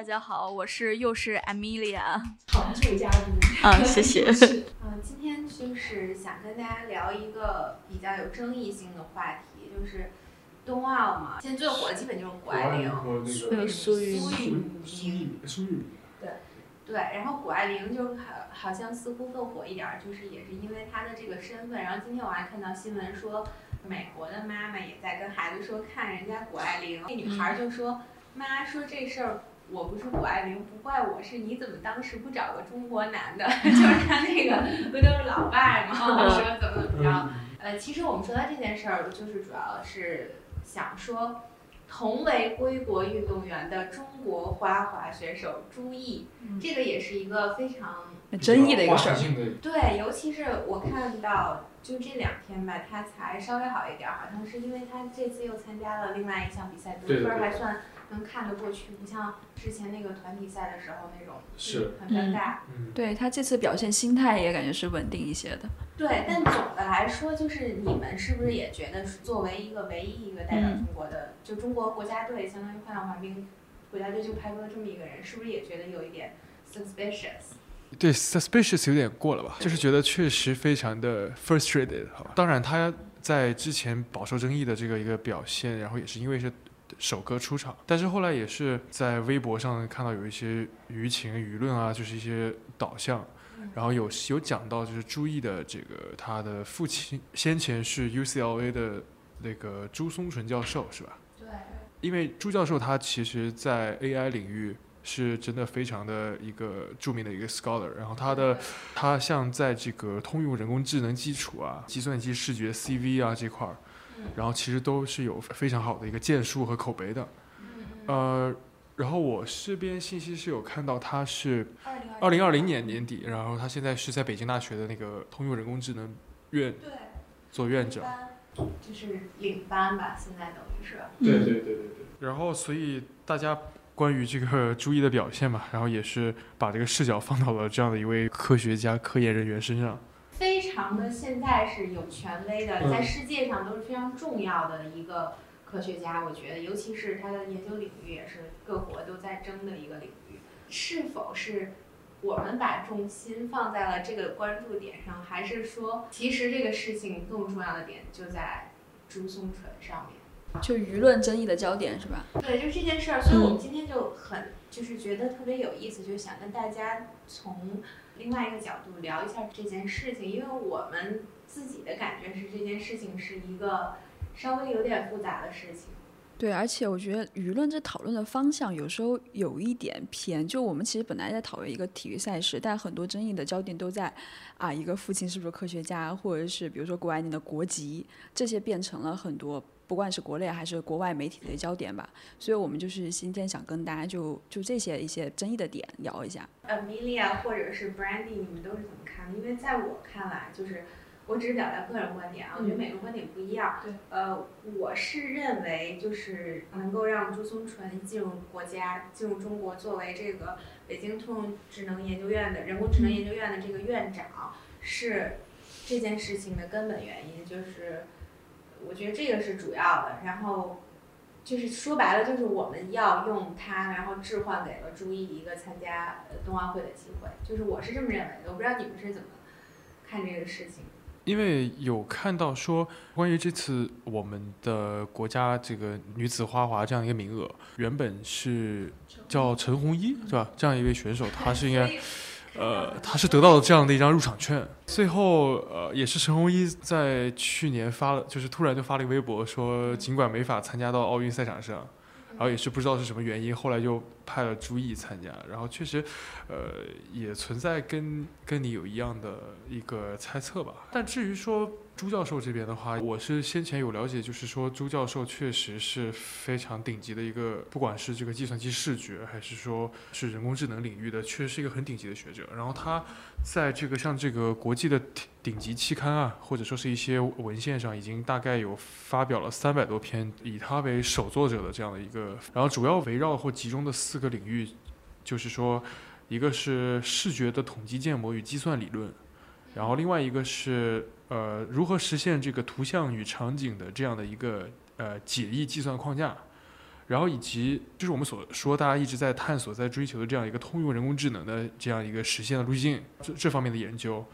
大家好，我是又是 Amelia。常驻嘉宾。啊，谢谢。嗯，今天就是想跟大家聊一个比较有争议性的话题，就是冬奥嘛，现在最火的基本就是谷爱凌、和那个苏苏玉苏玉苏玉，对，然后谷爱凌就好好像似乎更火一点儿，就是也是因为她的这个身份。然后今天我还看到新闻说，美国的妈妈也在跟孩子说，看人家谷爱凌，那女孩儿就说，妈说这事儿。我不是谷爱凌，不怪我，是你怎么当时不找个中国男的？就是他那个不都是老外吗？说怎么怎么着？呃，其实我们说到这件事儿，就是主要是想说，同为归国运动员的中国花滑选手朱毅，这个也是一个非常争议的一个事儿。对，尤其是我看到就这两天吧，他才稍微好一点儿，好像是因为他这次又参加了另外一项比赛，得分儿还算能看得过去，不像之前那个团体赛的时候那种是很尴尬。嗯，对他这次表现心态也感觉是稳定一些的。对，但总的来说，就是你们是不是也觉得，作为一个唯一一个代表嗯中国的，就中国国家队，相当于花样滑冰国家队就派出了这么一个人，是不是也觉得有一点 suspicious？对，suspicious 有点过了吧？就是觉得确实非常的 frustrated 好吧。当然，他在之前饱受争议的这个一个表现，然后也是因为是首歌出场，但是后来也是在微博上看到有一些舆情舆论啊，就是一些导向，然后有有讲到就是朱毅的这个他的父亲先前是 UCLA 的那个朱松纯教授是吧？对，因为朱教授他其实在 AI 领域是真的非常的一个著名的一个 scholar，然后他的他像在这个通用人工智能基础啊、计算机视觉 CV 啊这块儿，然后其实都是有非常好的一个建树和口碑的。呃，然后我这边信息是有看到他是二零二零年年底，然后他现在是在北京大学的那个通用人工智能院，做院长。就是领班吧，现在等于是。对对对对对，然后，所以大家关于这个朱毅的表现嘛，然后也是把这个视角放到了这样的一位科学家、科研人员身上。非常的现在是有权威的，嗯在世界上都是非常重要的一个科学家，我觉得，尤其是他的研究领域也是各国都在争的一个领域。是否是我们把重心放在了这个关注点上，还是说其实这个事情更重要的点就在朱松纯上面？就舆论争议的焦点是吧？对，就这件事儿，所以我们今天就很就是觉得特别有意思，就想跟大家从另外一个角度聊一下这件事情，因为我们自己的感觉是这件事情是一个稍微有点复杂的事情。对，而且我觉得舆论这讨论的方向有时候有一点偏，就我们其实本来在讨论一个体育赛事，但很多争议的焦点都在啊，一个父亲是不是科学家，或者是比如说谷爱凌的国籍，这些变成了很多不管是国内还是国外媒体的焦点吧。所以我们就是今天想跟大家就就这些一些争议的点聊一下。Amelia 或者是 Brandy，你们都是怎么看的？因为在我看来，就是我只是表达个人观点啊，我觉得每个观点不一样。对，呃，我是认为就是能够让朱松纯进入国家、进入中国，作为这个北京通用智能研究院的人工智能研究院的这个院长，是这件事情的根本原因。就是我觉得这个是主要的，然后。就是说白了，就是我们要用它，然后置换给了朱毅一个参加呃冬奥会的机会，就是我是这么认为的。我不知道你们是怎么看这个事情。因为有看到说，关于这次我们的国家这个女子花滑这样一个名额，原本是叫陈红一，是吧？这样一位选手，她是应该，呃，他是得到了这样的一张入场券。最后，呃，也是陈红一在去年发了，就是突然就发了一个微博说，尽管没法参加到奥运赛场上，然后也是不知道是什么原因，后来就派了朱毅参加，然后确实，呃，也存在跟跟你有一样的一个猜测吧。但至于说朱教授这边的话，我是先前有了解，就是说朱教授确实是非常顶级的一个，不管是这个计算机视觉，还是说是人工智能领域的，确实是一个很顶级的学者。然后他在这个像这个国际的顶级期刊啊，或者说是一些文献上，已经大概有发表了三百多篇，以他为首作者的这样的一个，然后主要围绕或集中的四个领域，就是说，一个是视觉的统计建模与计算理论，然后另外一个是呃如何实现这个图像与场景的这样的一个呃解译计算框架，然后以及就是我们所说大家一直在探索在追求的这样一个通用人工智能的这样一个实现的路径这这方面的研究。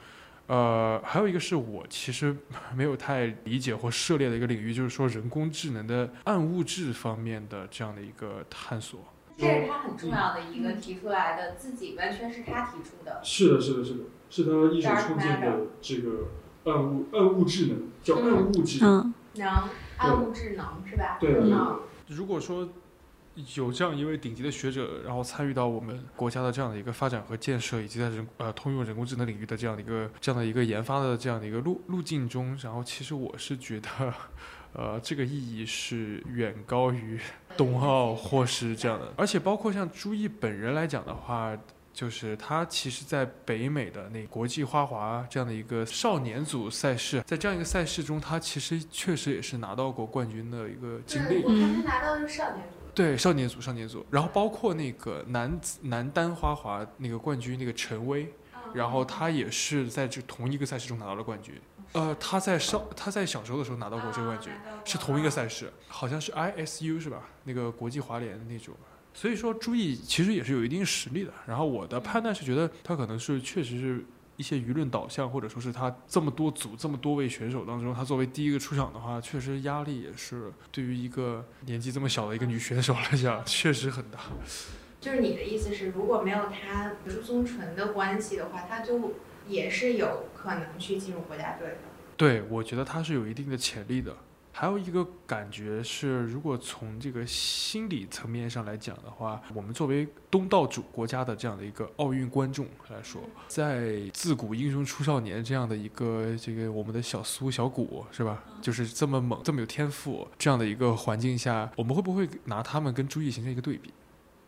呃，还有一个是我其实没有太理解或涉猎的一个领域，就是说人工智能的暗物质方面的这样的一个探索。这是他很重要的一个提出来的，自己完全是他提出的。是的，是的，是的，是他一手创建的这个暗物暗物智能，叫暗物质。嗯，能暗物质能是吧？对嗯如果说有这样一位顶级的学者，然后参与到我们国家的这样的一个发展和建设，以及在人呃通用人工智能领域的这样的一个这样的一个研发的这样的一个路路径中，然后其实我是觉得，呃，这个意义是远高于冬奥或是这样的，而且包括像朱毅本人来讲的话。就是他其实，在北美的那国际花滑这样的一个少年组赛事，在这样一个赛事中，他其实确实也是拿到过冠军的一个经历对，。我看他拿到的是少年组。对少年组，少年组，然后包括那个男子男单花滑那个冠军那个陈威，嗯然后他也是在这同一个赛事中拿到了冠军。呃，他在少他在小时候的时候拿到过这个冠军，是同一个赛事，好像是 ISU 是吧？那个国际滑联的那种。所以说，朱毅其实也是有一定实力的。然后我的判断是觉得他可能是确实是一些舆论导向，或者说是他这么多组这么多位选手当中，他作为第一个出场的话，确实压力也是对于一个年纪这么小的一个女选手来讲，确实很大。就是你的意思是，如果没有他朱松纯的关系的话，他就也是有可能去进入国家队的。对，我觉得他是有一定的潜力的。还有一个感觉是，如果从这个心理层面上来讲的话，我们作为东道主国家的这样的一个奥运观众来说，在自古英雄出少年这样的一个这个我们的小苏小谷是吧？就是这么猛、这么有天赋这样的一个环境下，我们会不会拿他们跟朱毅形成一个对比？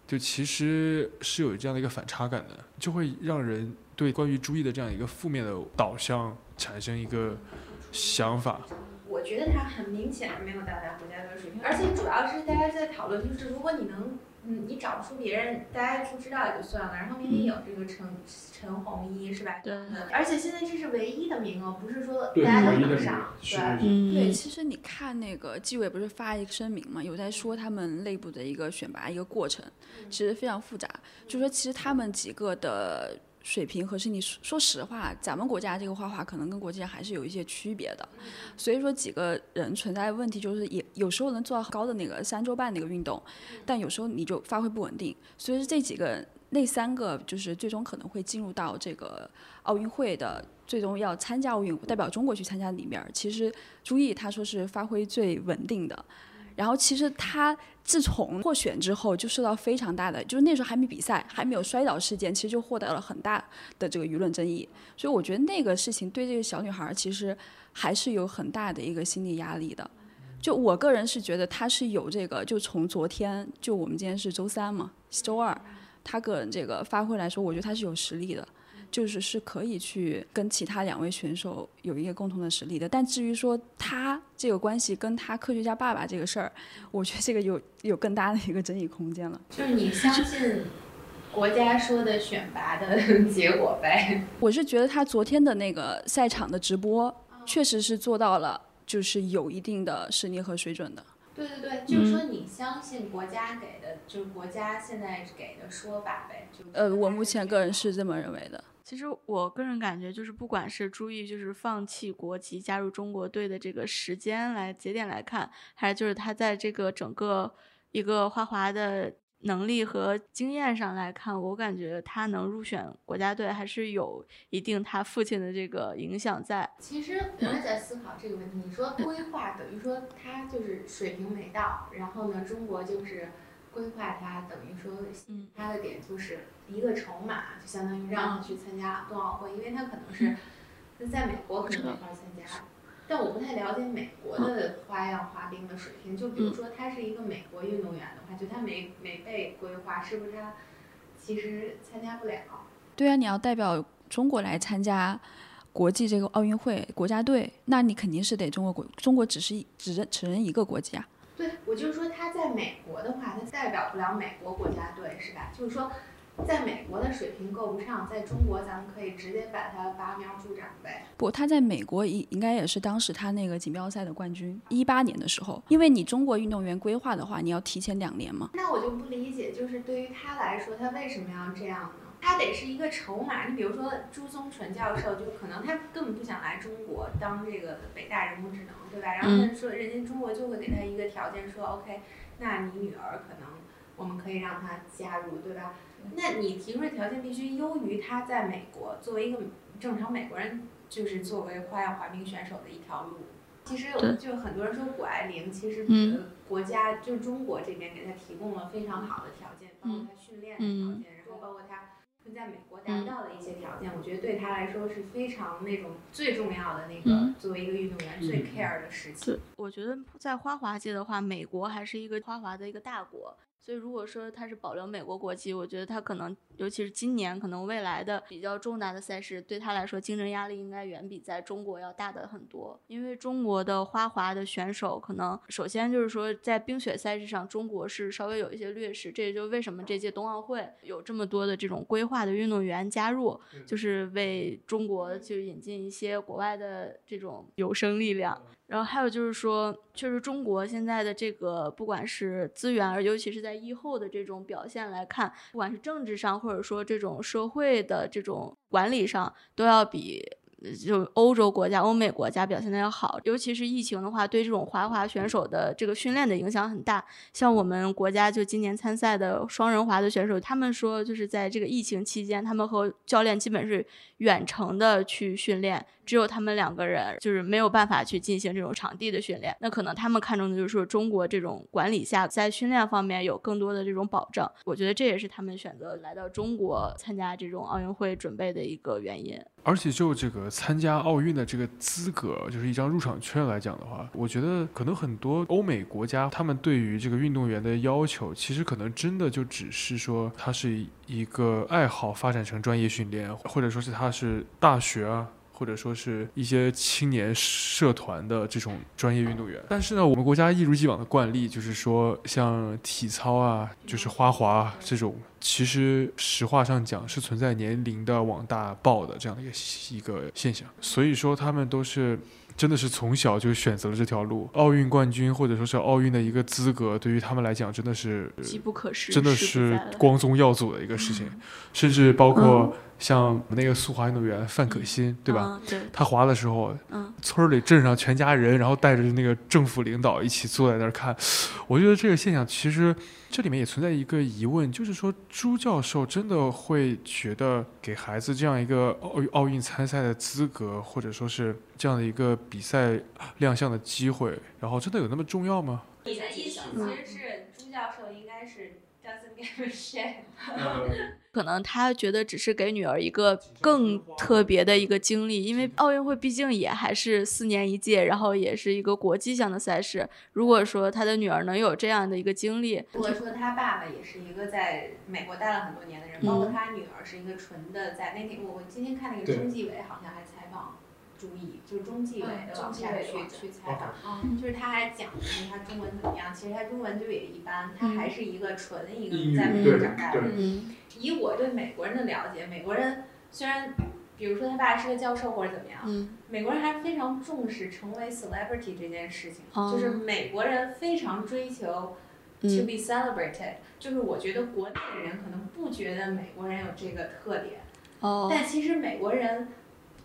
就其实是有这样的一个反差感的，就会让人对关于朱毅的这样一个负面的导向产生一个想法。我觉得他很明显没有到达国家队水平，而且主要是大家在讨论，就是如果你能，嗯，你找不出别人，大家不知道也就算了。然后明明有这个陈陈红一是吧？对嗯而且现在这是唯一的名额，不是说大家都能上对，嗯，对，其实你看那个纪委不是发一个声明嘛，有在说他们内部的一个选拔一个过程，其实非常复杂。就说其实他们几个的水平和是你说说实话，咱们国家这个花滑可能跟国际上还是有一些区别的。所以说几个人存在的问题就是也有时候能做到高的那个三周半那个运动，但有时候你就发挥不稳定。所以说这几个那三个就是最终可能会进入到这个奥运会的。最终要参加奥运，代表中国去参加里面儿，其实朱毅他说是发挥最稳定的。然后其实他自从获选之后，就受到非常大的，就是那时候还没比赛，还没有摔倒事件，其实就获得了很大的这个舆论争议。所以我觉得那个事情对这个小女孩儿其实还是有很大的一个心理压力的。就我个人是觉得她是有这个，就从昨天，就我们今天是周三嘛，周二，她个人这个发挥来说，我觉得她是有实力的。就是是可以去跟其他两位选手有一个共同的实力的，但至于说他这个关系跟他科学家爸爸这个事儿，我觉得这个有有更大的一个争议空间了。就是你相信国家说的选拔的 结果呗？我是觉得他昨天的那个赛场的直播，确实是做到了，就是有一定的实力和水准的。对对对，就是说你相信国家给的，就是国家现在给的说法呗。就呃，我目前个人是这么认为的。其实我个人感觉，就是不管是朱毅就是放弃国籍加入中国队的这个时间来节点来看，还是就是他在这个整个一个花滑的能力和经验上来看，我感觉他能入选国家队还是有一定他父亲的这个影响在。其实我也在思考这个问题。你说规划等于说他就是水平没到，然后呢，中国就是规划他，等于说嗯他的点就是一个筹码，就相当于让他去参加冬奥会，因为他可能是在美国可能没法参加。但我不太了解美国的花样滑冰的水平，就比如说他是一个美国运动员的话，就他没没被规划，是不是他其实参加不了？对啊，你要代表中国来参加国际这个奥运会国家队，那你肯定是得中国国中国只是一只认只认一个国籍啊。对，我就是说他在美国的话，他代表不了美国国家队，是吧？就是说，在美国的水平够不上，在中国咱们可以直接把他拔苗助长呗。不，他在美国应应该也是当时他那个锦标赛的冠军，一八年的时候，因为你中国运动员规划的话，你要提前两年嘛。那我就不理解，就是对于他来说，他为什么要这样呢？他得是一个筹码。你比如说朱宗纯教授，就可能他根本不想来中国当这个北大人工智能，对吧？然后他说，人家中国就会给他一个条件，说 OK，那你女儿可能我们可以让她加入，对吧？那你提出的条件必须优于他在美国作为一个正常美国人，就是作为花样滑冰选手的一条路。其实就很多人说谷爱凌，其实国家就是中国这边给他提供了非常好的条件，包括他训练的条件，在美国达不到的一些条件，我觉得对他来说是非常那种最重要的那个作为一个运动员最 care 的事情。我觉得在花滑界的话，美国还是一个花滑的一个大国。所以，如果说他是保留美国国籍，我觉得他可能，尤其是今年，可能未来的比较重大的赛事，对他来说竞争压力应该远比在中国要大的很多。因为中国的花滑的选手，可能首先就是说，在冰雪赛事上，中国是稍微有一些劣势。这也就为什么这届冬奥会有这么多的这种规划的运动员加入，就是为中国去引进一些国外的这种有生力量。然后还有就是说，确实中国现在的这个不管是资源，尤其是在疫后的这种表现来看，不管是政治上或者说这种社会的这种管理上，都要比。就欧洲国家、欧美国家表现的要好，尤其是疫情的话，对这种滑滑选手的这个训练的影响很大。像我们国家就今年参赛的双人滑的选手，他们说就是在这个疫情期间，他们和教练基本是远程的去训练，只有他们两个人就是没有办法去进行这种场地的训练。那可能他们看重的就是说中国这种管理下，在训练方面有更多的这种保证。我觉得这也是他们选择来到中国参加这种奥运会准备的一个原因。而且就这个参加奥运的这个资格，就是一张入场券来讲的话，我觉得可能很多欧美国家他们对于这个运动员的要求，其实可能真的就只是说他是一个爱好发展成专业训练，或者说是他是大学啊。或者说是一些青年社团的这种专业运动员，但是呢，我们国家一如既往的惯例就是说，像体操啊，就是花滑这种，其实实话上讲是存在年龄的往大报的这样的一个一个现象，所以说他们都是。真的是从小就选择了这条路，奥运冠军或者说是奥运的一个资格，对于他们来讲真的是机不可失，真的是光宗耀祖的一个事情。甚至包括像我们那个速滑运动员范可新，对吧？对，他滑的时候，村里镇上全家人，然后带着那个政府领导一起坐在那儿看。我觉得这个现象其实。这里面也存在一个疑问，就是说朱教授真的会觉得给孩子这样一个奥奥运参赛的资格，或者说是这样的一个比赛亮相的机会，然后真的有那么重要吗？你的意思其实是朱教授应该是可能他觉得只是给女儿一个更特别的一个经历，因为奥运会毕竟也还是四年一届，然后也是一个国际性的赛事。如果说他的女儿能有这样的一个经历，如果说他爸爸也是一个在美国待了很多年的人，包括他女儿是一个纯的，在那天我我今天看那个中纪委好像还采访。注意，就是中纪委的网站去去采访，就是他还讲说他中文怎么样，其实他中文就也一般，他还是一个纯一个在美国长大的。以我对美国人的了解，美国人虽然，比如说他爸是个教授或者怎么样，美国人还是非常重视成为 celebrity 这件事情，就是美国人非常追求 to be celebrated，就是我觉得国内的人可能不觉得美国人有这个特点，但其实美国人。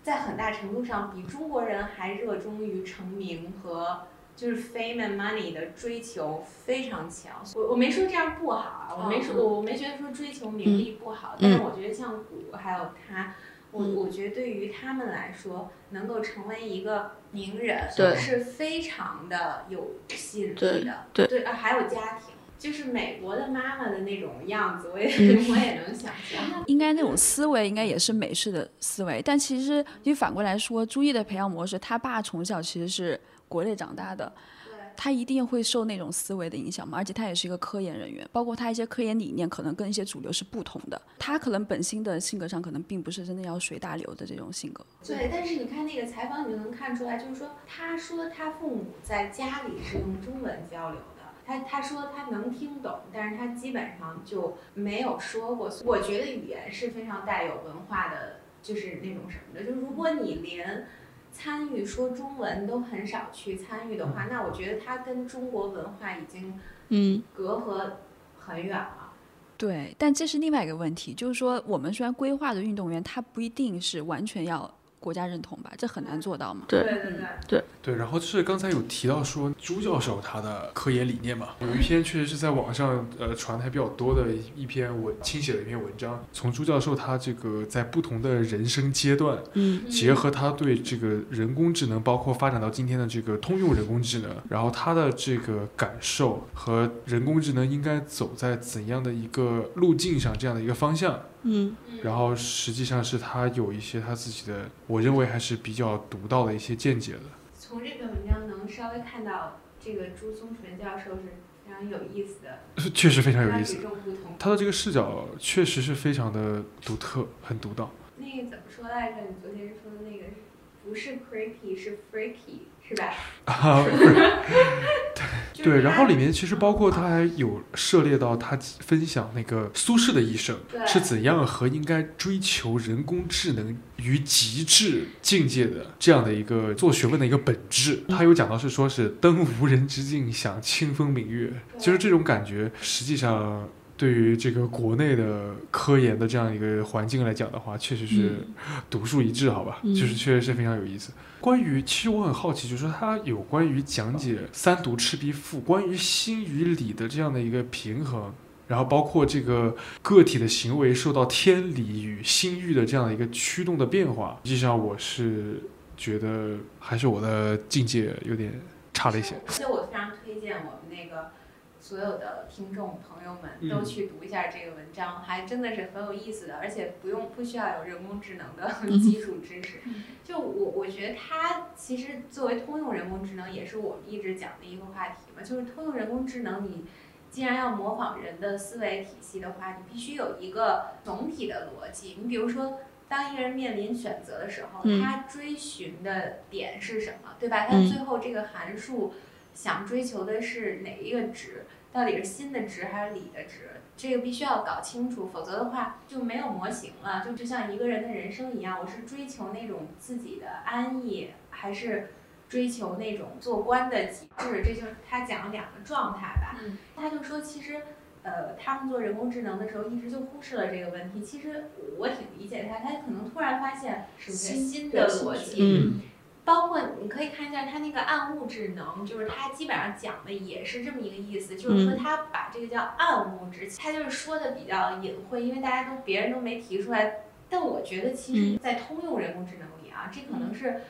在很大程度上，比中国人还热衷于成名和就是 fame and money 的追求非常强。我我没说这样不好啊，我没说我我没觉得说追求名利不好，但是我觉得像谷还有他，我我觉得对于他们来说，能够成为一个名人是非常的有吸引力的。对对啊，还有家庭。就是美国的妈妈的那种样子，我也 我也能想象。应该那种思维应该也是美式的思维，但其实你反过来说，朱毅的培养模式，他爸从小其实是国内长大的，他一定会受那种思维的影响嘛。而且他也是一个科研人员，包括他一些科研理念可能跟一些主流是不同的。他可能本心的性格上可能并不是真的要随大流的这种性格。对，但是你看那个采访，你就能看出来，就是说他说他父母在家里是用中文交流。他他说他能听懂，但是他基本上就没有说过。我觉得语言是非常带有文化的，就是那种什么的。就如果你连参与说中文都很少去参与的话，那我觉得他跟中国文化已经嗯隔阂很远了。对，但这是另外一个问题，就是说我们虽然规划的运动员，他不一定是完全要国家认同吧，这很难做到嘛。对对对，对，然后就是刚才有提到说朱教授他的科研理念嘛，有一篇确实是在网上呃传的还比较多的一篇文亲写的一篇文章，从朱教授他这个在不同的人生阶段，嗯。结合他对这个人工智能，包括发展到今天的这个通用人工智能，然后他的这个感受和人工智能应该走在怎样的一个路径上，这样的一个方向，嗯然后实际上是他有一些他自己的，我认为还是比较独到的一些见解的。从这篇文章能稍微看到，这个朱松纯教授是非常有意思的，确实非常有意思他与。众不同。他的这个视角确实是非常的独特，很独到。那个怎么说来着？你昨天说的那个不是 creepy 是 freaky 是吧？啊，就是对，然后里面其实包括他还有涉猎到他分享那个苏轼的一生是怎样和应该追求人工智能于极致境界的这样的一个做学问的一个本质。他有讲到是说是登无人之境，享清风明月，就是这种感觉，实际上。对于这个国内的科研的这样一个环境来讲的话，确实是独树一帜，好吧？嗯就是确实是非常有意思。关于，其实我很好奇，就是说他有关于讲解三读赤壁赋，关于心与理的这样的一个平衡，然后包括这个个体的行为受到天理与心欲的这样的一个驱动的变化，实际上我是觉得还是我的境界有点差了一些。所以我非常推荐我们那个所有的听众朋友们都嗯去读一下这个文章，还真的是很有意思的，而且不用不需要有人工智能的嗯 基础知识。就我我觉得它其实作为通用人工智能，也是我们一直讲的一个话题嘛，就是通用人工智能你。既然要模仿人的思维体系的话，你必须有一个总体的逻辑。你比如说，当一个人面临选择的时候，嗯他追寻的点是什么，对吧？他嗯最后这个函数想追求的是哪一个值？到底是心的值还是理的值？这个必须要搞清楚，否则的话就没有模型了。就就像一个人的人生一样，我是追求那种自己的安逸，还是追求那种做官的极致？这就是他讲了两个状态吧。嗯他就说，其实。呃，他们做人工智能的时候，一直就忽视了这个问题。其实我挺理解他，他可能突然发现是不是新新的逻辑，嗯包括你可以看一下它那个暗物质能，就是它基本上讲的也是这么一个意思，就是说它把这个叫暗物质，它就是说的比较隐晦，因为大家都别人都没提出来。但我觉得其实，在通用人工智能里啊，这可能是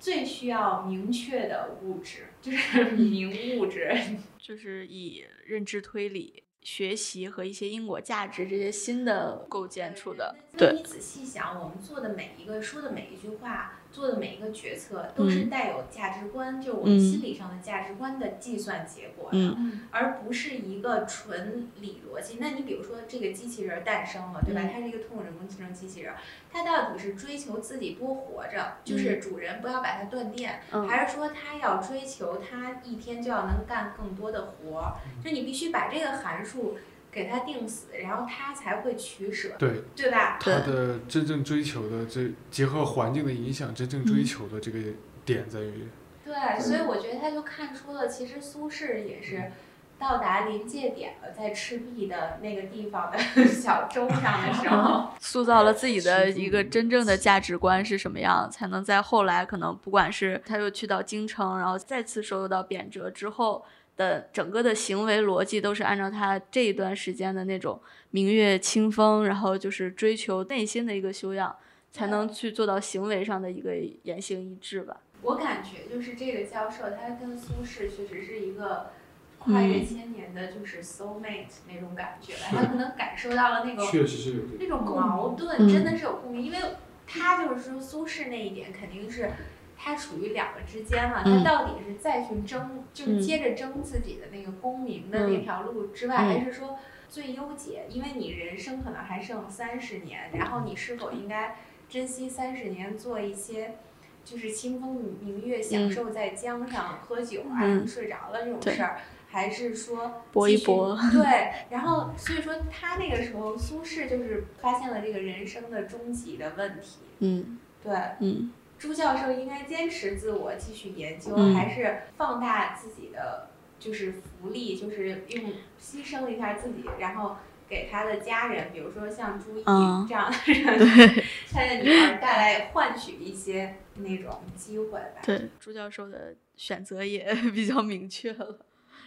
最需要明确的物质，就是 明物质。就是以认知推理、学习和一些因果价值这些新的构建出的。对那你仔细想，我们做的每一个说的每一句话，做的每一个决策，都是嗯带有价值观，就是我们嗯心理上的价值观的计算结果的。嗯而不是一个纯理逻辑。那你比如说这个机器人儿诞生了，对吧？嗯它是一个通用人工智能机器人儿，它到底是追求自己多活着，就是主人不要把它断电，嗯还是说它要追求它一天就要能干更多的活儿？就你必须把这个函数给他定死，然后他才会取舍，对。对吧？他的真正追求的这结合环境的影响，真正追求的这个点在于，对，所以我觉得他就看出了，其实苏轼也是到达临界点了，在赤壁的那个地方的小舟上的时候，塑造了自己的一个真正的价值观是什么样，才能在后来可能不管是他又去到京城，然后再次受到贬谪之后的整个的行为逻辑都是按照他这一段时间的那种明月清风，然后就是追求内心的一个修养，才能去做到行为上的一个言行一致吧。我感觉就是这个教授，他跟苏轼确实是一个跨越千年的，就是 soul mate 那种感觉吧。他可能感受到了那种确实是有这个。那种矛盾，嗯真的是有共鸣，因为他就是说苏轼那一点肯定是。他处于两个之间嘛，他嗯。到底是再去争，就是嗯。接着争自己的那个功名的那条路之外，嗯。还是说最优解？因为你人生可能还剩三十年，然后你是否应该珍惜三十年，做一些就是清风明月，享受在江上喝酒啊，嗯。睡着了这种事儿，还是说搏一搏？对，然后所以说他那个时候苏轼就是发现了这个人生的终极的问题。嗯，对，嗯，朱教授应该坚持自我继续研究，嗯还是放大自己的就是福利，就是用牺牲一下自己，然后给他的家人，比如说像朱毅嗯这样的人，他的女儿带来换取一些那种机会吧。对，朱教授的选择也 比较明确了，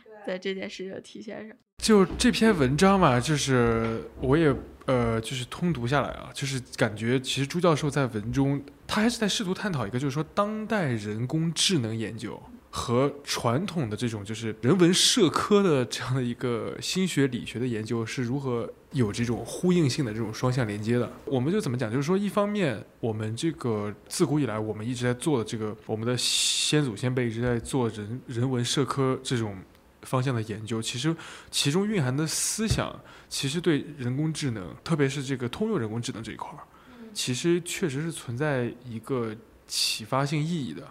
对在这件事的体现上。就这篇文章嘛，就是我也呃，就是通读下来啊，就是感觉其实朱教授在文中，他还是在试图探讨一个，就是说当代人工智能研究和传统的这种就是人文社科的这样的一个心学理学的研究是如何有这种呼应性的这种双向连接的。我们就怎么讲，就是说一方面我们这个自古以来我们一直在做的这个，我们的先祖先辈一直在做人人文社科这种。方向的研究，其实其中蕴含的思想，其实对人工智能，特别是这个通用人工智能这一块儿，其实确实是存在一个启发性意义的。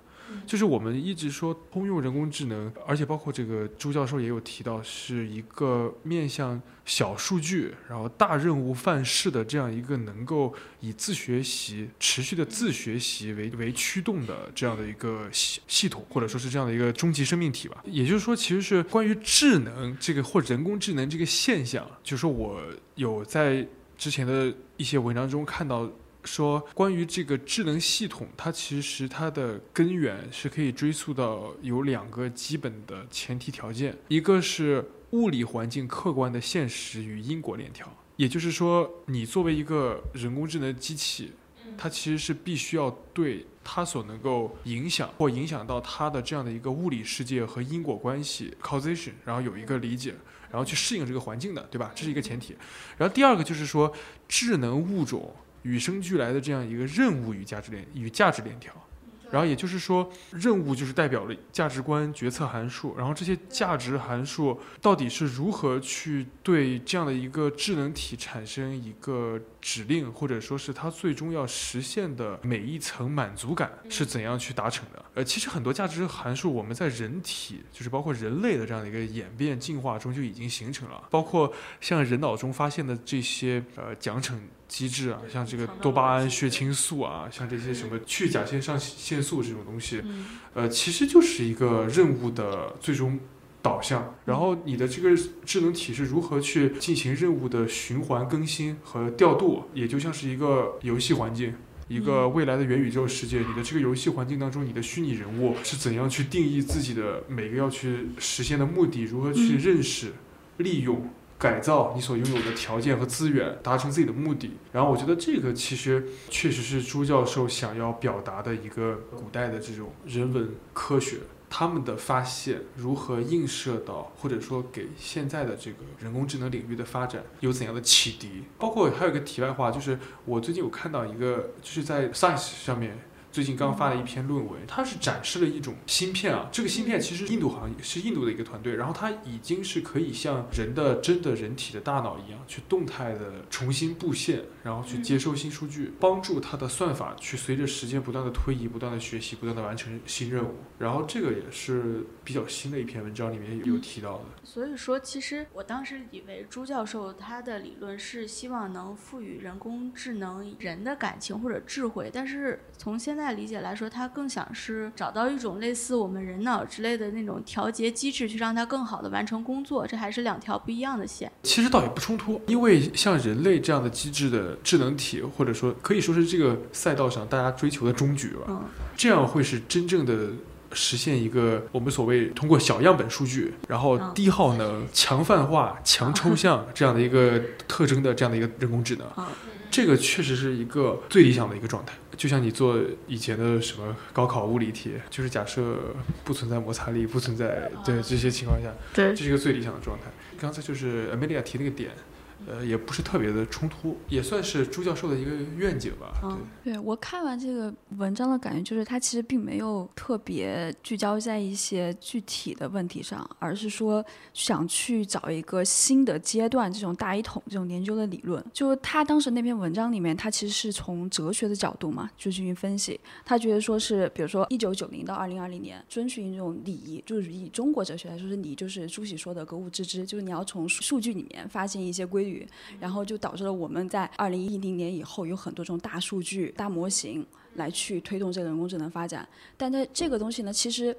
就是我们一直说通用人工智能，而且包括这个朱教授也有提到，是一个面向小数据，然后大任务范式的这样一个能够以自学习、持续的自学习为为驱动的这样的一个系系统，或者说是这样的一个终极生命体吧。也就是说，其实是关于智能这个或人工智能这个现象，就是说我有在之前的一些文章中看到。说关于这个智能系统，它其实它的根源是可以追溯到有两个基本的前提条件，一个是物理环境客观的现实与因果链条，也就是说，你作为一个人工智能机器，它其实是必须要对它所能够影响或影响到它的这样的一个物理世界和因果关系 causation，然后有一个理解，然后去适应这个环境的，对吧？这是一个前提。然后第二个就是说，智能物种。与生俱来的这样一个任务与价值链与价值链条，然后也就是说，任务就是代表了价值观、决策函数，然后这些价值函数到底是如何去对这样的一个智能体产生一个指令，或者说是它最终要实现的每一层满足感是怎样去达成的？呃，其实很多价值函数我们在人体，就是包括人类的这样的一个演变进化中就已经形成了，包括像人脑中发现的这些呃奖惩。机制啊，像这个多巴胺、血清素啊，像这些什么去甲腺上腺素这种东西，呃，其实就是一个任务的最终导向。然后你的这个智能体是如何去进行任务的循环更新和调度，也就像是一个游戏环境，一个未来的元宇宙世界。你的这个游戏环境当中，你的虚拟人物是怎样去定义自己的每个要去实现的目的，如何去认识、利用。改造你所拥有的条件和资源，达成自己的目的。然后我觉得这个其实确实是朱教授想要表达的一个古代的这种人文科学，他们的发现如何映射到，或者说给现在的这个人工智能领域的发展有怎样的启迪。包括还有一个题外话，就是我最近有看到一个，就是在 Science 上面。最近刚发了一篇论文，它是展示了一种芯片啊，这个芯片其实印度好像是印度的一个团队，然后它已经是可以像人的真的人体的大脑一样，去动态的重新布线，然后去接收新数据，帮助它的算法去随着时间不断的推移，不断的学习，不断的完成新任务。然后这个也是比较新的一篇文章里面有提到的。所以说，其实我当时以为朱教授他的理论是希望能赋予人工智能人的感情或者智慧，但是从现在理解来说，它更想是找到一种类似我们人脑之类的那种调节机制，去让它更好的完成工作。这还是两条不一样的线。其实倒也不冲突，因为像人类这样的机制的智能体，或者说可以说是这个赛道上大家追求的终局吧。嗯，这样会是真正的。实现一个我们所谓通过小样本数据，然后低耗能、强泛化、强抽象 这样的一个特征的这样的一个人工智能，这个确实是一个最理想的一个状态。就像你做以前的什么高考物理题，就是假设不存在摩擦力，不存在对这些情况下，对，这是一个最理想的状态。刚才就是 Amelia 提那个点。呃，也不是特别的冲突，也算是朱教授的一个愿景吧。嗯对，对我看完这个文章的感觉就是，他其实并没有特别聚焦在一些具体的问题上，而是说想去找一个新的阶段这种大一统这种研究的理论。就他当时那篇文章里面，他其实是从哲学的角度嘛，就进行分析。他觉得说是，比如说一九九零到二零二零年，遵循这种礼仪，就是以中国哲学来说是礼，就是朱熹说的格物致知，就是你要从数据里面发现一些规律，然后就导致了我们在二零一零年以后有很多这种大数据、大模型来去推动这个人工智能发展。但在这个东西呢，其实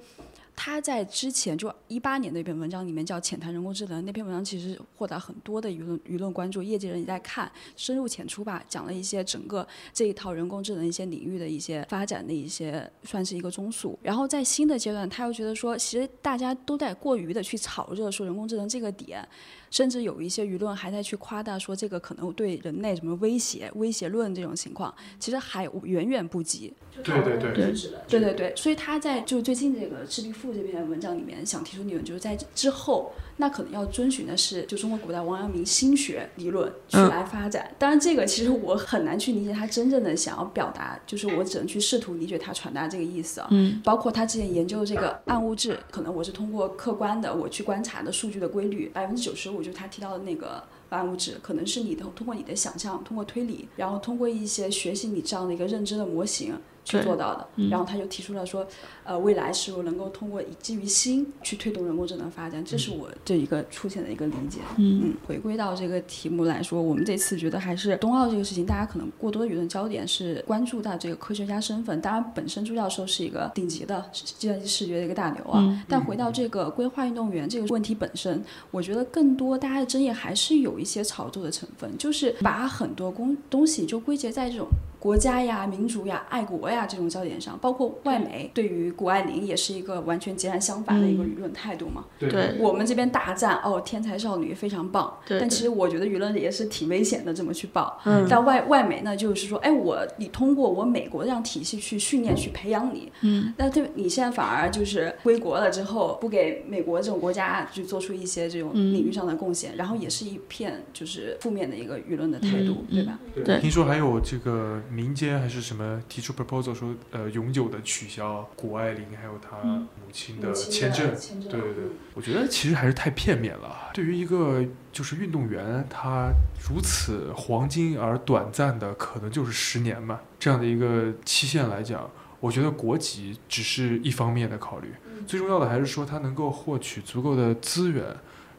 他在之前就一八年那篇文章里面叫《浅谈人工智能》，那篇文章其实获得很多的舆论舆论关注，业界人也在看，深入浅出吧，讲了一些整个这一套人工智能一些领域的一些发展的一些算是一个综述。然后在新的阶段，他又觉得说，其实大家都在过于的去炒热说人工智能这个点。甚至有一些舆论还在去夸大说这个可能对人类什么威胁、威胁论这种情况，其实还远远不及。对对对对对对对，所以他在就最近这个《赤壁赋》这篇文章里面想提出理论，就是在之后，那可能要遵循的是就中国古代王阳明心学理论去来发展。当然，这个其实我很难去理解他真正的想要表达，就是我只能去试图理解他传达这个意思啊。嗯包括他之前研究这个暗物质，可能我是通过客观的我去观察的数据的规律，百分之九十五就是他提到的那个暗物质，可能是你的通过你的想象，通过推理，然后通过一些学习你这样的一个认知的模型去做到的。然后他就提出了说，呃，未来是否能够通过以基于心去推动人工智能发展，这是我这一个粗浅的一个理解。嗯嗯，回归到这个题目来说，我们这次觉得还是冬奥这个事情，大家可能过多的舆论焦点是关注到这个科学家身份。当然，本身朱教授是一个顶级的计算机视觉的一个大牛啊。嗯但回到这个规划运动员这个问题本身，我觉得更多大家的争议还是有一些炒作的成分，就是把很多公东西就归结在这种。国家呀、民族呀、爱国呀这种焦点上，包括外媒对于谷爱凌也是一个完全截然相反的一个嗯。舆论态度嘛。对。我们这边大赞哦，天才少女非常棒，但其实我觉得舆论也是挺危险的，这么去报。嗯。但外外媒呢，就是说，哎，我你通过我美国这样体系去训练、去培养你，嗯。那对你现在反而就是归国了之后，不给美国这种国家去做出一些这种嗯。领域上的贡献，然后也是一片就是负面的一个舆论的态度，嗯对吧？对。听说还有这个民间还是什么提出 proposal 说，呃，永久的取消谷爱凌还有她嗯母亲的签证。对对对，我觉得其实还是太片面了。对于一个就是运动员，他如此黄金而短暂的，可能就是十年嘛，这样的一个期限来讲，我觉得国籍只是一方面的考虑，最重要的还是说他能够获取足够的资源，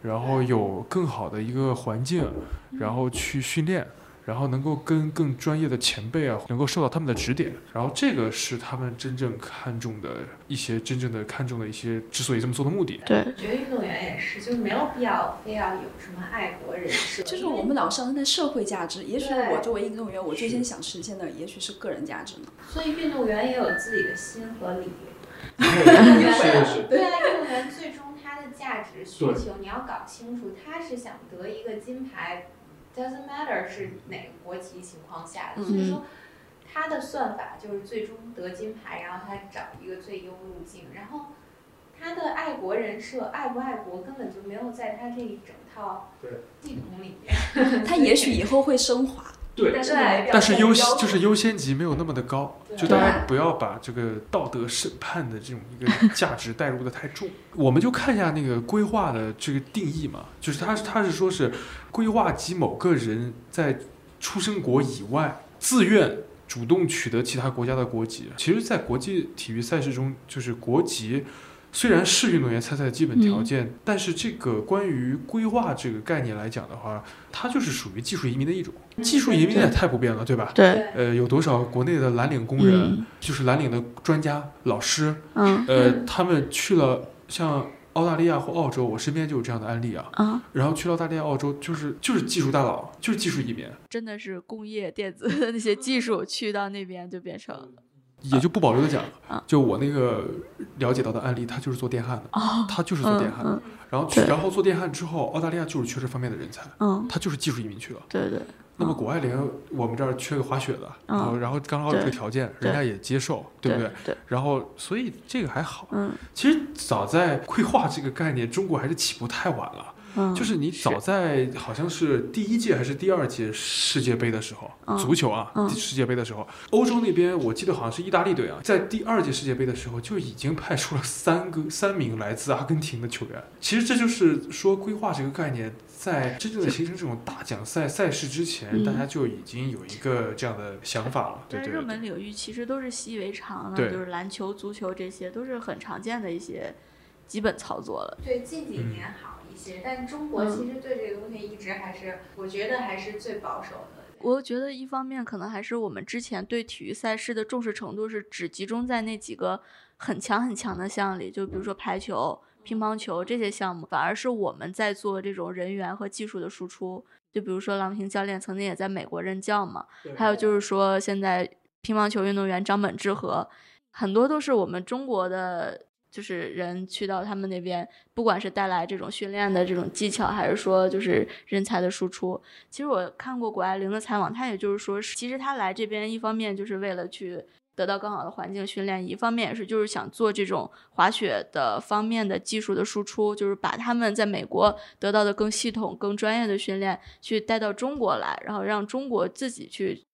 然后有更好的一个环境，然后去训练。然后能够跟更专业的前辈啊，能够受到他们的指点，然后这个是他们真正看重的一些真正的看重的一些之所以这么做的目的。对我觉得运动员也是，就是没有必要非要有什么爱国人士，就是我们老上升的社会价值，也许我作为运动员，我最先想实现的也许是个人价值呢。所以运动员也有自己的心和理。是是，对啊，运动员最终他的价值需求你要搞清楚，他是想得一个金牌，doesn't matter 是哪个国籍情况下的，所以说他的算法就是最终得金牌，然后他找一个最优路径，然后他的爱国人设爱不爱国根本就没有在他这一整套对。系统里面。他也许以后会升华，对但是优先就是优先级没有那么的高，就大家不要把这个道德审判的这种一个 价值带入的太重。我们就看一下那个规划的这个定义嘛，就是他他是说是规划及某个人在出生国以外自愿。主动取得其他国家的国籍，其实，在国际体育赛事中，就是国籍虽然是运动员参赛的基本条件，但是这个关于规划这个概念来讲的话，它就是属于技术移民的一种。技术移民也太普遍了，对吧？对，呃，有多少国内的蓝领工人，嗯就是蓝领的专家、老师，嗯呃，他们去了像澳大利亚或澳洲，我身边就有这样的案例啊。啊，然后去了澳大利亚、澳洲，就是就是技术大佬，就是技术移民，真的是工业电子的那些技术去到那边就变成也就不保留的讲啊，就我那个了解到的案例，他就是做电焊的，哦，他就是做电焊的嗯，然后去然后做电焊之后，澳大利亚就是缺这方面的人才，嗯，他就是技术移民去了。对对，那么谷爱凌，我们这儿缺个滑雪的，然后然后刚好有这个条件，人家也接受，对不对？？对，然后所以这个还好。嗯其实早在规划这个概念，中国还是起步太晚了。嗯，就是你早在好像是第一届还是第二届世界杯的时候，嗯足球啊，嗯世界杯的时候，欧洲那边我记得好像是意大利队啊，在第二届世界杯的时候就已经派出了三个三名来自阿根廷的球员。其实这就是说规划这个概念，在真正的形成这种大奖赛赛事之前，嗯大家就已经有一个这样的想法了。对对对。热门领域其实都是习以为常的，就是篮球、足球这些都是很常见的一些基本操作了。对近几年好一些，但中国其实对这个东西一直还是，我觉得还是最保守的。我觉得一方面可能还是我们之前对体育赛事的重视程度是只集中在那几个很强很强的项里，就比如说排球、乒乓球这些项目，反而是我们在做这种人员和技术的输出。就比如说郎平教练曾经也在美国任教嘛，还有就是说现在乒乓球运动员张本智和，很多都是我们中国的。就是人去到他们那边，不管是带来这种训练的这种技巧，还是说就是人才的输出，其实我看过谷爱凌的采访，她也就是说，其实她来这边一方面就是为了去得到更好的环境训练，一方面也是就是想做这种滑雪的方面的技术的输出，就是把他们在美国得到的更系统、更专业的训练去带到中国来，然后让中国自己去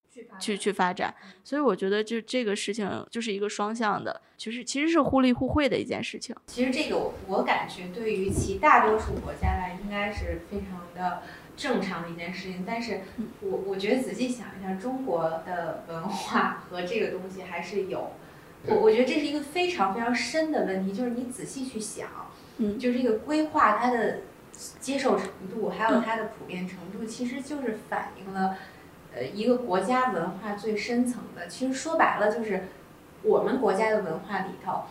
去去发展。所以我觉得就这个事情就是一个双向的，就是其实是互利互惠的一件事情。其实这个我我感觉对于其大多数国家来，应该是非常的正常的一件事情。但是我我觉得仔细想一下，中国的文化和这个东西还是有，我我觉得这是一个非常非常深的问题，就是你仔细去想，嗯就这个规划它的接受程度，还有它的普遍程度，其实就是反映了。呃，一个国家文化最深层的，其实说白了就是我们国家的文化里头，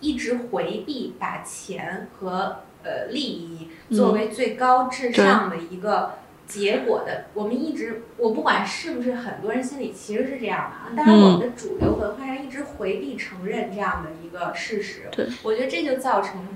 一直回避把钱和呃利益作为最高至上的一个结果的。我们一直，我不管是不是很多人心里其实是这样的啊，但是我们的主流文化上一直回避承认这样的一个事实。对，我觉得这就造成。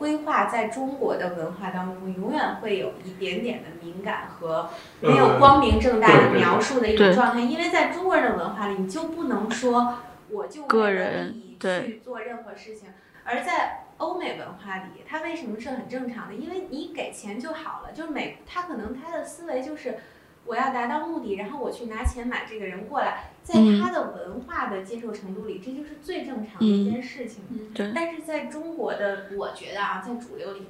规划在中国的文化当中，永远会有一点点的敏感和没有光明正大的描述的一种状态，因为在中国人的文化里，你就不能说我就为了利益去做任何事情，而在欧美文化里，它为什么是很正常的？因为你给钱就好了，就是美，他可能他的思维就是我要达到目的，然后我去拿钱买这个人过来，在他的文化的接受程度里，这就是最正常的一件事情。嗯、对。但是在中国的，我觉得啊，在主流里，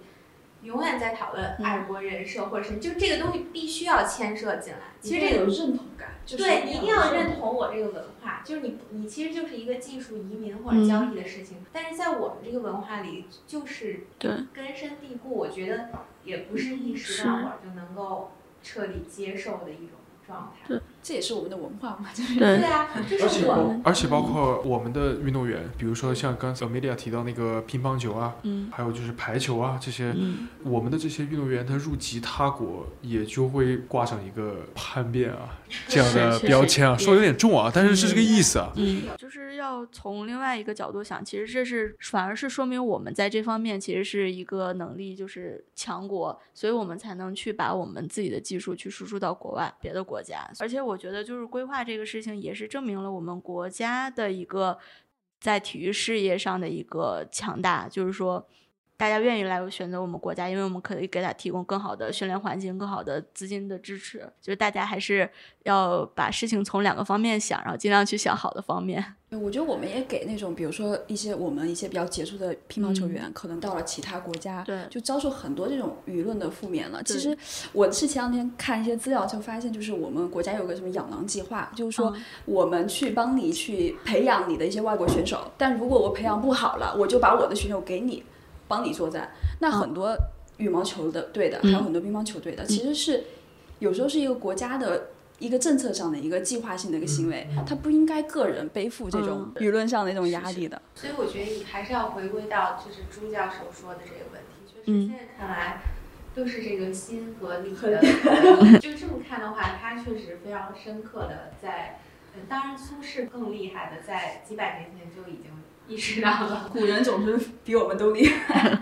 永远在讨论爱国人设，或者是就这个东西必须要牵涉进来。其实这个有认同感，对你一定要认同我这个文化，就是你你其实就是一个技术移民或者交易的事情。但是在我们这个文化里，就是根深蒂固，我觉得也不是一时半会儿就能够。彻底接受的一种状态，这也是我们的文化嘛，就是对。啊，这是我们，而且包括我们的运动员，比如说像刚才 Amelia 提到那个乒乓球啊，嗯，还有就是排球啊这些，嗯，我们的这些运动员他入籍他国，也就会挂上一个叛变啊这样的标签啊，说有点重啊，但是是这个意思啊，嗯，就是要从另外一个角度想，其实这是反而是说明我们在这方面其实是一个能力就是强国，所以我们才能去把我们自己的技术去输出到国外别的国家，而且我我觉得就是规划这个事情也是证明了我们国家的一个在体育事业上的一个强大，就是说。大家愿意来选择我们国家，因为我们可以给他提供更好的训练环境、更好的资金的支持。就是大家还是要把事情从两个方面想，然后尽量去想好的方面。我觉得我们也给那种，比如说一些我们一些比较杰出的乒乓球员，嗯、可能到了其他国家，对，就遭受很多这种舆论的负面了。其实我是前两天看一些资料，就发现就是我们国家有个什么养狼计划，就是说我们去帮你去培养你的一些外国选手，但如果我培养不好了，我就把我的选手给你。帮你作战，那很多羽毛球的队的，嗯、还有很多乒乓球队的，其实是有时候是一个国家的一个政策上的一个计划性的一个行为，它不应该个人背负这种舆论上的一种压力的。所以我觉得还是要回归到就是朱教授说的这个问题，确嗯实现在看来都是这个心和理的。就这么看的话，他确实非常深刻的在，当然苏轼更厉害的，在几百年前就已经。意识到了，古人总是比我们都厉害。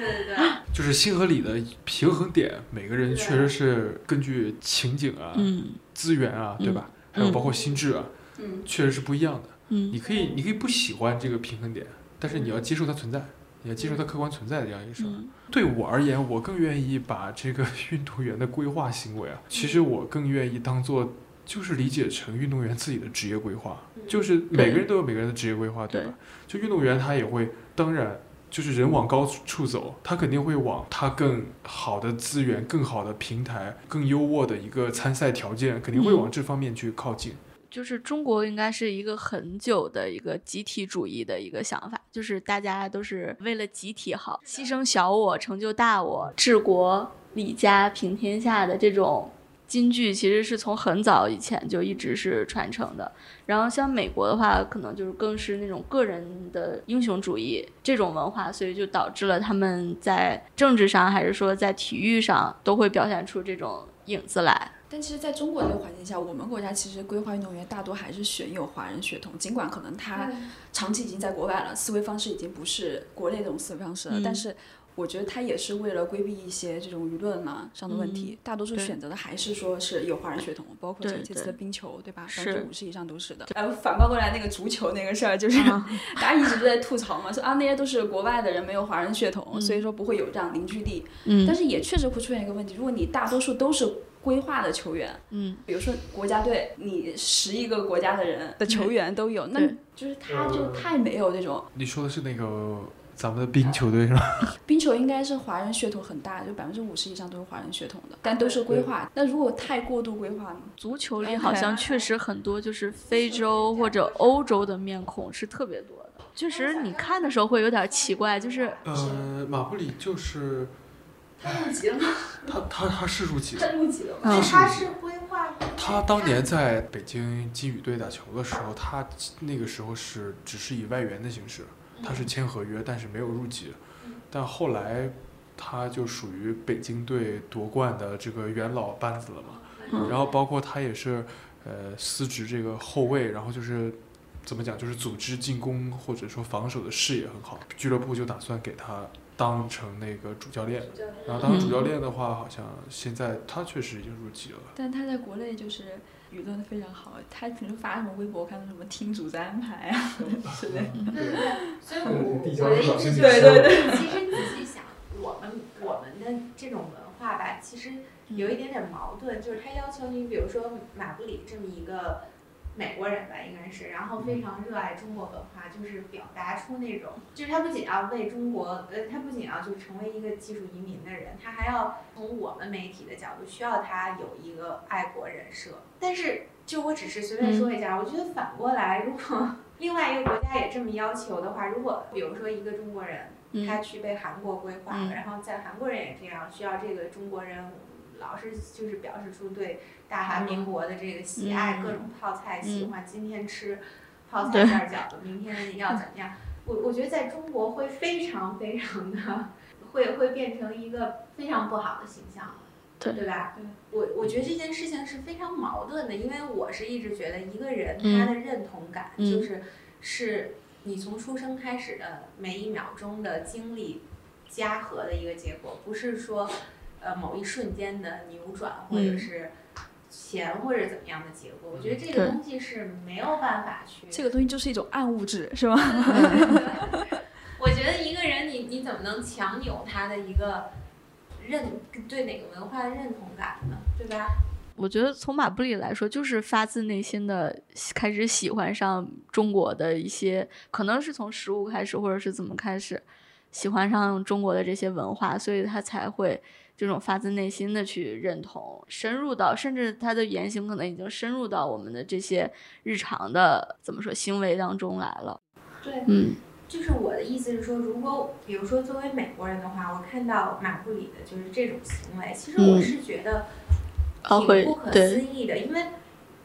对对对，就是心和理的平衡点，每个人确实是根据情景啊、嗯、资源啊，对吧？还有包括心智啊，嗯，确实是不一样的。嗯，你可以，你可以不喜欢这个平衡点，但是你要接受它存在。你要接受它客观存在的这样一个事儿。嗯对我而言，我更愿意把这个 运动员的规划行为啊，其实我更愿意当做就是理解成运动员自己的职业规划，就是每个人都有每个人的职业规划，对吧？就运动员他也会，当然就是人往高处走，他肯定会往他更好的资源、更好的平台、更优渥的一个参赛条件，肯定会往这方面去靠近。就是中国应该是一个很久的一个集体主义的一个想法，就是大家都是为了集体好，牺牲小我成就大我，治国理家平天下的这种金句，其实是从很早以前就一直是传承的。然后像美国的话，可能就是更是那种个人的英雄主义这种文化，所以就导致了他们在政治上还是说在体育上都会表现出这种影子来。但其实，在中国这个环境下，我们国家其实规划运动员大多还是选有华人血统，尽管可能他长期已经在国外了，思维方式已经不是国内这种思维方式了，嗯但是我觉得他也是为了规避一些这种舆论啊上的问题，嗯大多数选择的还是说是有华人血统，包括对这这次的冰球，对吧？百分之五十以上都是的。呃，反观过来那个足球那个事儿，就是、大家一直都在吐槽嘛，说啊那些都是国外的人没有华人血统，所以说不会有这样凝聚力。嗯但是也确实会出现一个问题，如果你大多数都是规划的球员，嗯，比如说国家队，你十一个国家的人的球员都有，那就是他就太没有那种你说的是那个咱们的冰球队是吧？冰球应该是华人血统很大，就百分之五十以上都是华人血统的，但都是规划。那如果太过度规划呢？足球里好像确实很多就是非洲或者欧洲的面孔是特别多的，确实你看的时候会有点奇怪，就是呃，马布里就是他入籍了吗？他他他是入籍的，入籍了吗他是规划。他当年在北京金羽队打球的时候，他那个时候是只是以外援的形式，他是签合约，但是没有入籍。但后来他就属于北京队夺冠的这个元老班子了嘛。嗯然后包括他也是呃司职这个后卫，然后就是怎么讲，就是组织进攻或者说防守的视野很好。俱乐部就打算给他当成那个主教练。然后当主教练的话，好像现在他确实已经入籍了。但他在国内就是舆论非常好，他平时发什么微博，看到什么听组织安排啊 之类的。对对对，所以我递我的意思就是，对对对其实仔细想，我们我们的这种文化吧，其实有一点点矛盾，就是他要求你，比如说马布里这么一个美国人吧，应该是，然后非常热爱中国文化，就是表达出那种，就是他不仅要为中国，呃，他不仅要就是成为一个技术移民的人，他还要从我们媒体的角度，需要他有一个爱国人设。但是，就我只是随便说一下，我觉得反过来，如果另外一个国家也这么要求的话，如果比如说一个中国人，嗯。他去被韩国规划然后在韩国人也这样，需要这个中国人老是就是表示出对。大韩民国的这个喜爱，嗯各种泡菜喜欢，今天吃泡菜馅儿饺子，明天要怎么样？我我觉得在中国会非常非常的会会变成一个非常不好的形象，对。对。吧？对。我我觉得这件事情是非常矛盾的，因为我是一直觉得一个人嗯他的认同感嗯就是、是你从出生开始的每一秒钟的经历加和的一个结果，不是说呃某一瞬间的扭转或者嗯是钱或者怎么样的结果。我觉得这个东西是没有办法去这个东西就是一种暗物质，是吗？我觉得一个人你你怎么能强扭他的一个认对哪个文化的认同感呢？对吧？我觉得从马布里来说，就是发自内心的开始喜欢上中国的一些，可能是从食物开始，或者是怎么开始喜欢上中国的这些文化，所以他才会这种发自内心的去认同，深入到甚至他的言行可能已经深入到我们的这些日常的怎么说行为当中来了。对，嗯就是我的意思是说，如果比如说作为美国人的话，我看到马布里的就是这种行为，其实我嗯是觉得挺不可思议的，因为。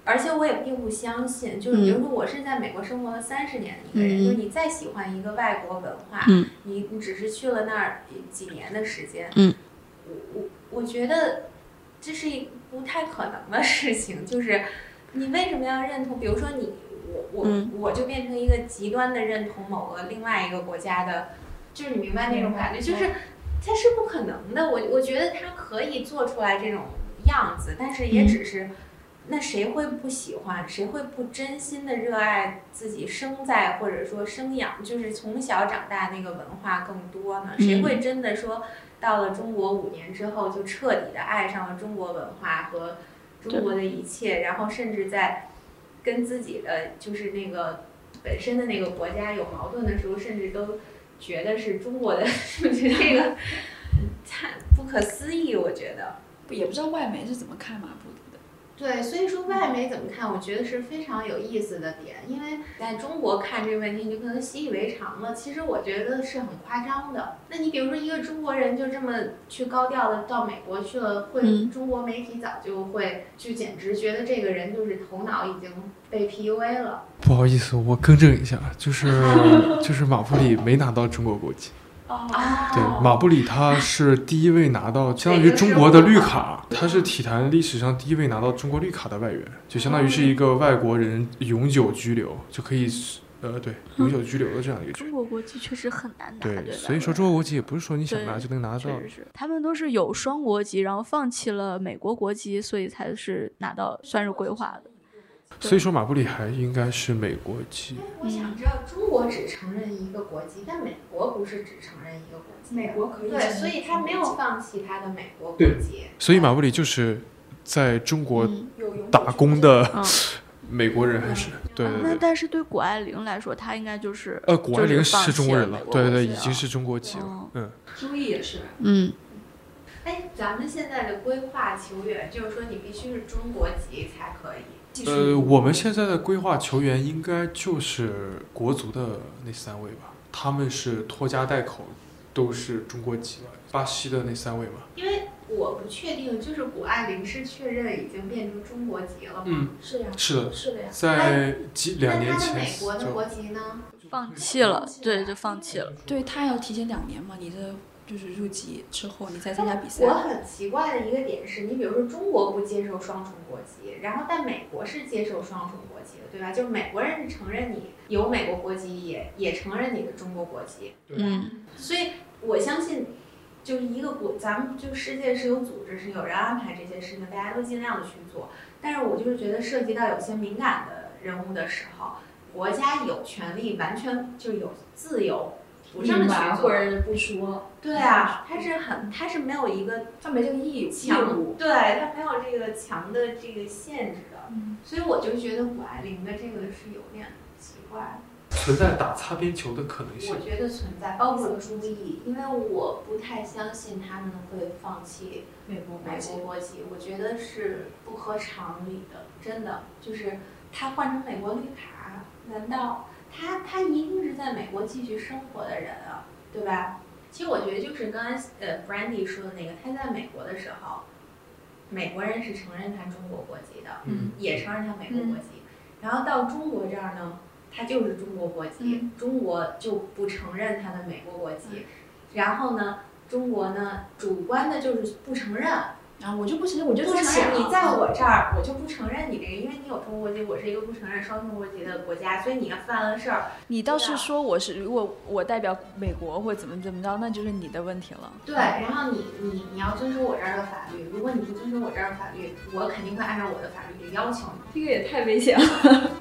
而且我也并不相信，就是比如说我是在美国生活了三十年的一个人，嗯就是你再喜欢一个外国文化，嗯你你只是去了那儿几年的时间，嗯我我我觉得这是一不太可能的事情，就是你为什么要认同？比如说你我我、嗯我就变成一个极端的认同某个另外一个国家的，就是你明白那种感觉，就是它是不可能的。我我觉得他可以做出来这种样子，但是也嗯只是那谁会不喜欢？谁会不真心的热爱自己生在或者说生养，就是从小长大那个文化更多呢？谁会真的说到了中国五年之后就彻底的爱上了中国文化和中国的一切，然后甚至在跟自己的就是那个本身的那个国家有矛盾的时候，甚至都觉得是中国的，是不是这个 太不可思议？我觉得。也不知道外媒是怎么看马布里的。对，所以说外媒怎么看，我觉得是非常有意思的点。因为在中国看这个问题，你就可能习以为常了。其实我觉得是很夸张的。那你比如说一个中国人就这么去高调的到美国去了，会中国媒体早就会就简直觉得这个人就是头脑已经被 PUA 了。不好意思，我更正一下，就是 就是马布里没拿到中国国籍。哦，对，马布里他是第一位拿到相当于中国的绿卡，他是体坛历史上第一位拿到中国绿卡的外援，就相当于是一个外国人永久居留，就可以，呃，对，永久居留的这样一个。中国国籍确实很难拿，对，所以说中国国籍也不是说你想拿就能拿到。是是，他们都是有双国籍，然后放弃了美国国籍，所以才是拿到算是规划的。所以说马布里还应该是美国籍。我想知道，中国只承认一个国籍，但美国不是只承认一个国籍。美国可以。对，所以他没有放弃他的美国国籍。所以马布里就是在中国打工的 美国人，还是对对对。那但是对谷爱凌来说，她应该就是呃，谷爱凌是中国人了，对对对，已经是中国籍了。嗯。朱毅也是。嗯。哎，咱们现在的规划球员，就是说你必须是中国籍才可以。呃，我们现在的规划球员应该就是国足的那三位吧？他们是拖家带口，都是中国籍了。巴西的那三位嘛？因为我不确定，就是谷爱凌是确认已经变成中国籍了吗？嗯，是呀，是的，是的呀。在几两年前，美国的国籍呢？放弃了，对，就放弃了。对他要提前两年嘛？你的。就是入籍之后，你再参加比赛。我很奇怪的一个点是，你比如说中国不接受双重国籍，然后但美国是接受双重国籍的，对吧？就是美国人是承认你有美国国籍，也也承认你的中国国籍。嗯。所以我相信，就是一个国，咱们就世界是有组织，是有人安排这些事情，大家都尽量的去做。但是我就是觉得涉及到有些敏感的人物的时候，国家有权利完全就有自由。不这么去或者不说，对啊，他是很，他是没有一个，他没这个义务，对他没有这个强的这个限制的，所以我就觉得谷爱凌的这个是有点奇怪，存在打擦边球的可能性。我觉得存在，包括朱毅，因为我不太相信他们会放弃美国美国国籍，我觉得是不合常理的，真的，就是他换成美国绿卡，难道？他他一定是在美国继续生活的人啊，对吧？其实我觉得就是刚才呃 Brandy 说的那个，他在美国的时候，美国人是承认他中国国籍的，嗯，也承认他美国国籍。然后到中国这儿呢，他就是中国国籍，中国就不承认他的美国国籍。然后呢，中国呢主观的就是不承认。啊，我就不承认，我就不承认你在我这儿，我就不承认你这个，因为你有中国国籍，我是一个不承认双重国籍的国家，所以你要犯了事儿，你倒是说我是，如果我代表美国或者怎么怎么着，那就是你的问题了。对，然后你你你要遵守我这儿的法律，如果你不遵守我这儿的法律，我肯定会按照我的法律去要求你。这个也太危险了。